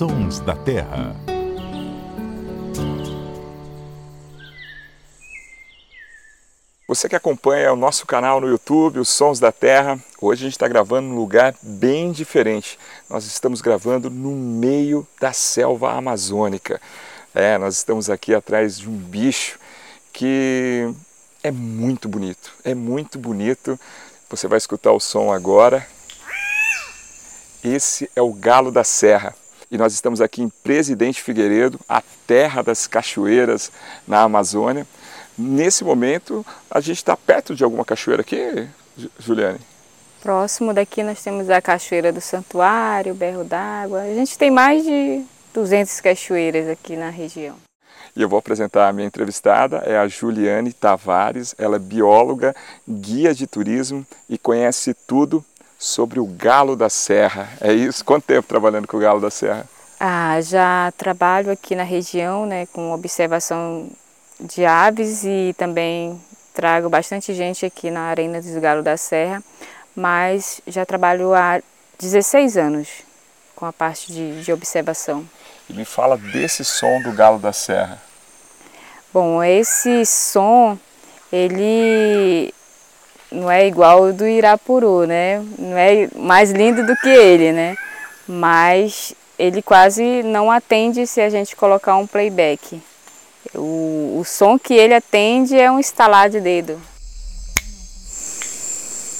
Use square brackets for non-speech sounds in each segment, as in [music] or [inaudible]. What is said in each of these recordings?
Sons da Terra. Você que acompanha o nosso canal no YouTube, os Sons da Terra, hoje a gente está gravando num lugar bem diferente. Nós estamos gravando no meio da selva amazônica. É, nós estamos aqui atrás de um bicho que é muito bonito, é muito bonito. Você vai escutar o som agora. Esse é o galo da serra. E nós estamos aqui em Presidente Figueiredo, a terra das cachoeiras na Amazônia. Nesse momento, a gente está perto de alguma cachoeira aqui, Juliane? Próximo daqui nós temos a Cachoeira do Santuário, Berro d'Água. A gente tem mais de 200 cachoeiras aqui na região. E eu vou apresentar a minha entrevistada, é a Juliane Tavares. Ela é bióloga, guia de turismo e conhece tudo sobre o galo da serra. É isso? Quanto tempo trabalhando com o galo da serra? Ah, já trabalho aqui na região, né, com observação de aves e também trago bastante gente aqui na Arena dos Galo da Serra, mas já trabalho há 16 anos com a parte de, de observação. E me fala desse som do Galo da Serra. Bom, esse som, ele não é igual ao do Irapuru, né? Não é mais lindo do que ele, né? Mas ele quase não atende se a gente colocar um playback. O, o som que ele atende é um estalar de dedo.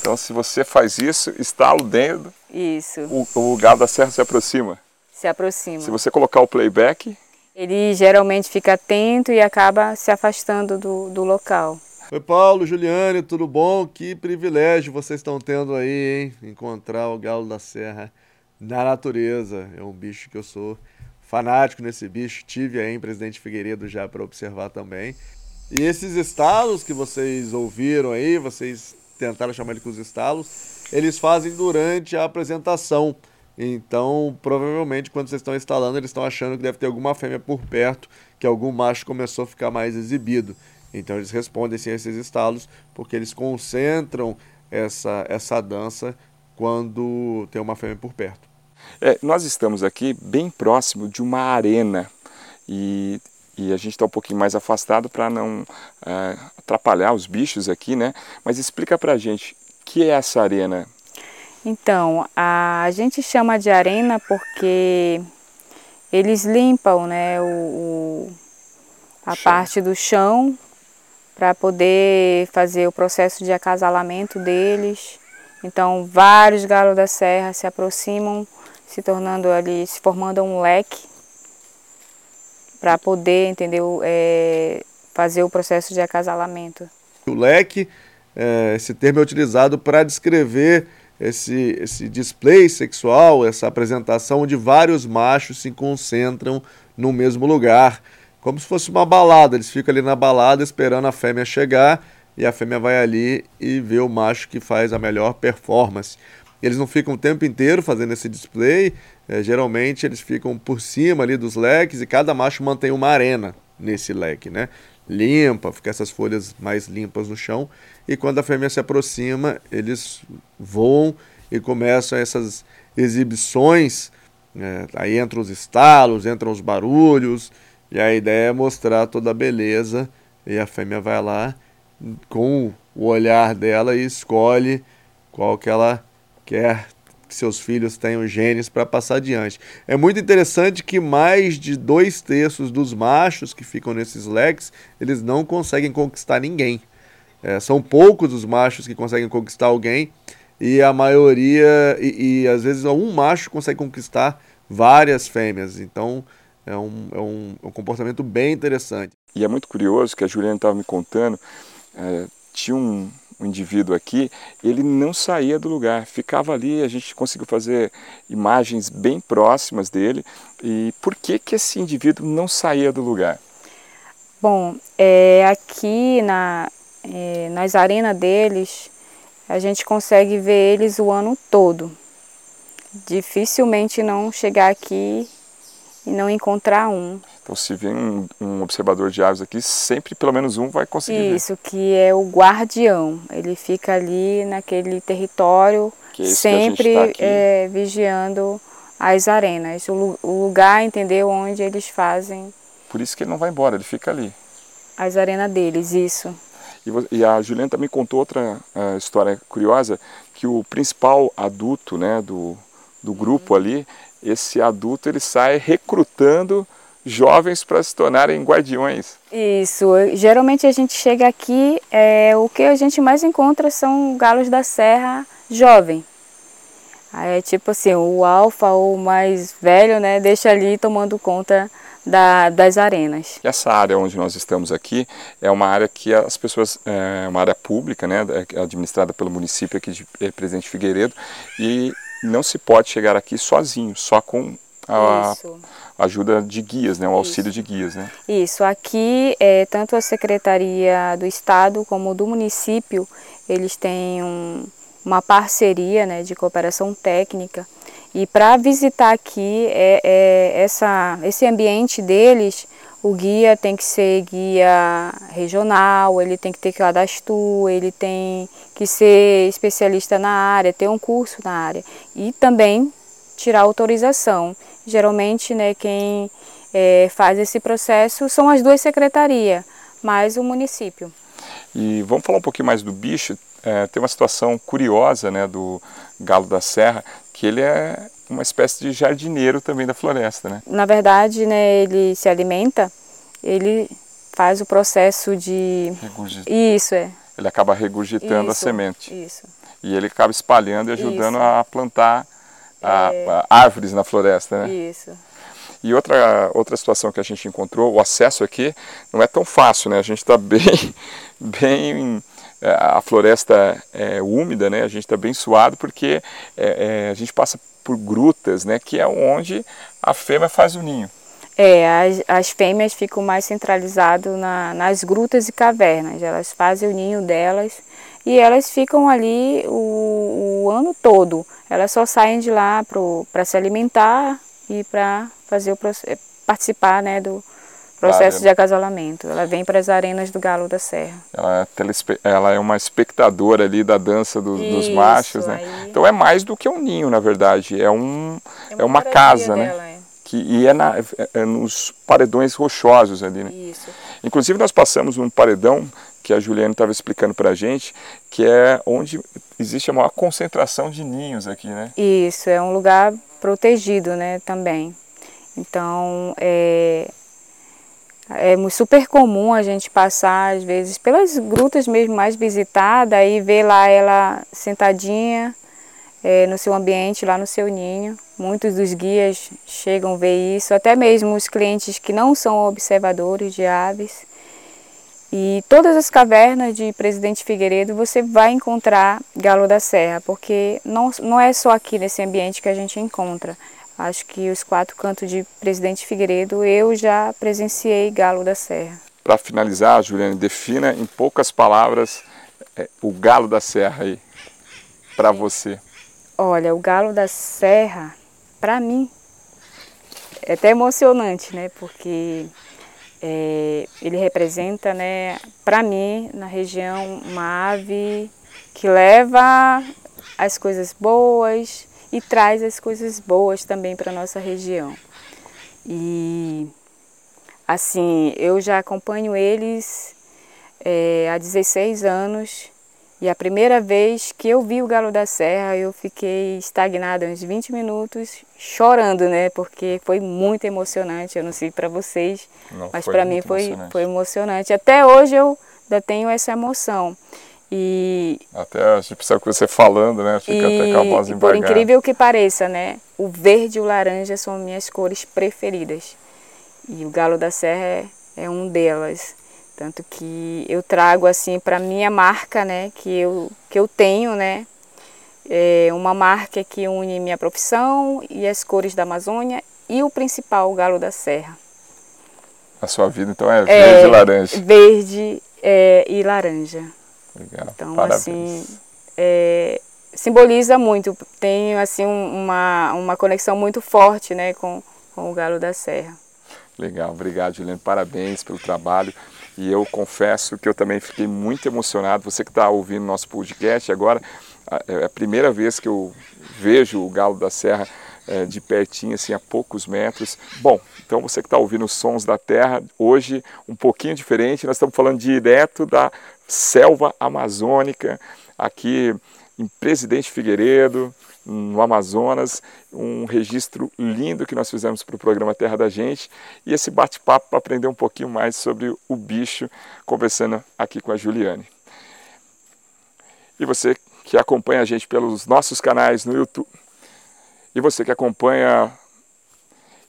Então, se você faz isso, estala o dedo, Isso, o, o galo da serra se aproxima. se aproxima. Se você colocar o playback, Ele geralmente fica atento e acaba se afastando do, do local. Oi, Paulo, Juliane, tudo bom? Que privilégio vocês estão tendo aí, hein? Encontrar o galo da serra na natureza. É um bicho que eu sou fanático nesse bicho. Tive aí em Presidente Figueiredo já para observar também. E esses estalos que vocês ouviram aí, vocês tentaram chamar ele com os estalos, eles fazem durante a apresentação. Então, provavelmente, quando vocês estão instalando, eles estão achando que deve ter alguma fêmea por perto, que algum macho começou a ficar mais exibido. Então, eles respondem sim a esses estalos, porque eles concentram essa, essa dança quando tem uma fêmea por perto. É, nós estamos aqui bem próximo de uma arena e, e a gente está um pouquinho mais afastado para não é, atrapalhar os bichos aqui, né? Mas explica para a gente o que é essa arena. Então, a, a gente chama de arena porque eles limpam né, o, o- a Chão. parte do chão para poder fazer o processo de acasalamento deles. Então, vários galos da serra se aproximam, se tornando ali, se formando um leque para poder, entendeu, é, fazer o processo de acasalamento. O leque, é, esse termo é utilizado para descrever esse, esse display sexual, essa apresentação onde vários machos se concentram no mesmo lugar. Como se fosse uma balada, eles ficam ali na balada esperando a fêmea chegar e a fêmea vai ali e vê o macho que faz a melhor performance. Eles não ficam o tempo inteiro fazendo esse display, é, geralmente eles ficam por cima ali dos leques e cada macho mantém uma arena nesse leque, né? Limpa, fica essas folhas mais limpas no chão e quando a fêmea se aproxima, eles voam e começam essas exibições. né? aí entram os estalos, entram os barulhos e a ideia é mostrar toda a beleza e a fêmea vai lá com o olhar dela e escolhe qual que ela quer que seus filhos tenham genes para passar adiante. É muito interessante que mais de dois terços dos machos que ficam nesses leques, eles não conseguem conquistar ninguém. É, são poucos os machos que conseguem conquistar alguém e a maioria, e, e às vezes um macho consegue conquistar várias fêmeas. Então é um, é um, é um comportamento bem interessante. E é muito curioso que a Juliana estava me contando, é, tinha um, um indivíduo aqui, ele não saía do lugar, ficava ali, a gente conseguiu fazer imagens bem próximas dele. E por que que esse indivíduo não saía do lugar? Bom, é, aqui na, é, nas arenas deles, a gente consegue ver eles o ano todo. Dificilmente não chegar aqui e não encontrar um. Então se vem um, um observador de aves aqui, sempre pelo menos um vai conseguir ver. Isso, que é o guardião. Ele fica ali naquele território, é sempre tá é, vigiando as arenas, o, o lugar, entendeu, onde eles fazem. Por isso que ele não vai embora, ele fica ali. As arenas deles, isso. E, e a Juliana também contou outra uh, história curiosa, que o principal adulto né, do, do grupo uhum. ali, esse adulto ele sai recrutando jovens para se tornarem guardiões. Isso, geralmente a gente chega aqui, é, o que a gente mais encontra são galos da serra jovem. Aí é tipo assim, o alfa ou mais velho, né, deixa ali tomando conta da, das arenas. E essa área onde nós estamos aqui é uma área que as pessoas, é uma área pública, né, é administrada pelo município aqui de é, Presidente Figueiredo e não se pode chegar aqui sozinho, só com a ajuda de guias, né, o auxílio Isso. de guias. Né? Isso, aqui é, tanto a Secretaria do Estado como do município, eles têm um, uma parceria né, de cooperação técnica e para visitar aqui é, é, essa, esse ambiente deles, o guia tem que ser guia regional, ele tem que ter cadastro, ele tem que ser especialista na área, ter um curso na área e também tirar autorização. Geralmente, né, quem é, faz esse processo são as duas secretarias, mais o município. E vamos falar um pouquinho mais do bicho. É, tem uma situação curiosa né, do galo da serra, que ele é uma espécie de jardineiro também da floresta. Né? Na verdade, né, ele se alimenta, ele faz o processo de... Regurgita. Isso, é. Ele acaba regurgitando isso, a semente. Isso. E ele acaba espalhando e ajudando isso. a plantar a, é... a árvores na floresta, né? Isso. E outra, outra situação que a gente encontrou, o acesso aqui não é tão fácil, né? A gente está [laughs] bem, bem é, a floresta é úmida, né? A gente está bem suado porque é, é, a gente passa por grutas, né? Que é onde a fêmea faz o ninho. É, as, as fêmeas ficam mais centralizadas na, nas grutas e cavernas. Elas fazem o ninho delas e elas ficam ali o, o ano todo. Elas só saem de lá para se alimentar e para fazer o participar né, do processo de acasalamento. Ela vem para as arenas do Galo da Serra. Ela é, ela é uma espectadora ali da dança do, Isso, dos machos, né? Aí... Então é mais do que um ninho, na verdade. É, um, é uma, é uma casa, né? É. Que, e é, na, é, é nos paredões rochosos ali, né? Isso. Inclusive nós passamos num paredão que a Juliane estava explicando para a gente, que é onde existe a maior concentração de ninhos aqui, né? Isso, é um lugar protegido, né, também. Então, é, é super comum a gente passar, às vezes, pelas grutas mesmo mais visitadas e ver lá ela sentadinha é, no seu ambiente, lá no seu ninho. Muitos dos guias chegam a ver isso, até mesmo os clientes que não são observadores de aves e todas as cavernas de Presidente Figueiredo você vai encontrar galo da serra, porque não, não é só aqui nesse ambiente que a gente encontra. Acho que os quatro cantos de Presidente Figueiredo eu já presenciei galo da serra. Para finalizar, Juliane, defina em poucas palavras é, o galo da serra aí, para você. Olha, o galo da serra, para mim, é até emocionante, né? Porque é, ele representa, né, para mim, na região, uma ave que leva as coisas boas e traz as coisas boas também para nossa região. E assim, eu já acompanho eles é, há 16 anos e a primeira vez que eu vi o Galo da Serra, eu fiquei estagnada uns 20 minutos, chorando, né? Porque foi muito emocionante. Eu não sei para vocês, não, mas para mim foi, emocionante. foi emocionante. Até hoje eu ainda tenho essa emoção. E até a gente precisa que você falando, né? Fica e, até com a voz Por incrível que pareça, né? O verde e o laranja são minhas cores preferidas. E o galo da serra é, é um delas. Tanto que eu trago assim para minha marca, né, que eu, que eu tenho, né, é uma marca que une minha profissão e as cores da Amazônia e o principal, o galo da serra. A sua vida então é, é verde e laranja. Verde é, e laranja. Legal. Então Parabéns. assim é, simboliza muito, tem assim uma, uma conexão muito forte, né, com, com o galo da serra. Legal, obrigado Juliane, parabéns pelo trabalho. E eu confesso que eu também fiquei muito emocionado. Você que está ouvindo nosso podcast agora, é a primeira vez que eu vejo o Galo da Serra é, de pertinho, assim, a poucos metros. Bom, então você que está ouvindo os sons da terra, hoje um pouquinho diferente, nós estamos falando direto da selva amazônica, aqui em Presidente Figueiredo, no Amazonas, um registro lindo que nós fizemos para o programa Terra da Gente e esse bate-papo para aprender um pouquinho mais sobre o bicho, conversando aqui com a Juliane. E você que acompanha a gente pelos nossos canais no YouTube, e você que acompanha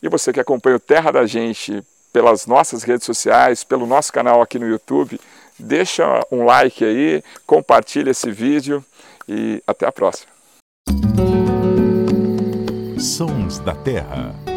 e você que acompanha o Terra da Gente pelas nossas redes sociais, pelo nosso canal aqui no YouTube, deixa um like aí, compartilha esse vídeo e até a próxima. Sons da Terra.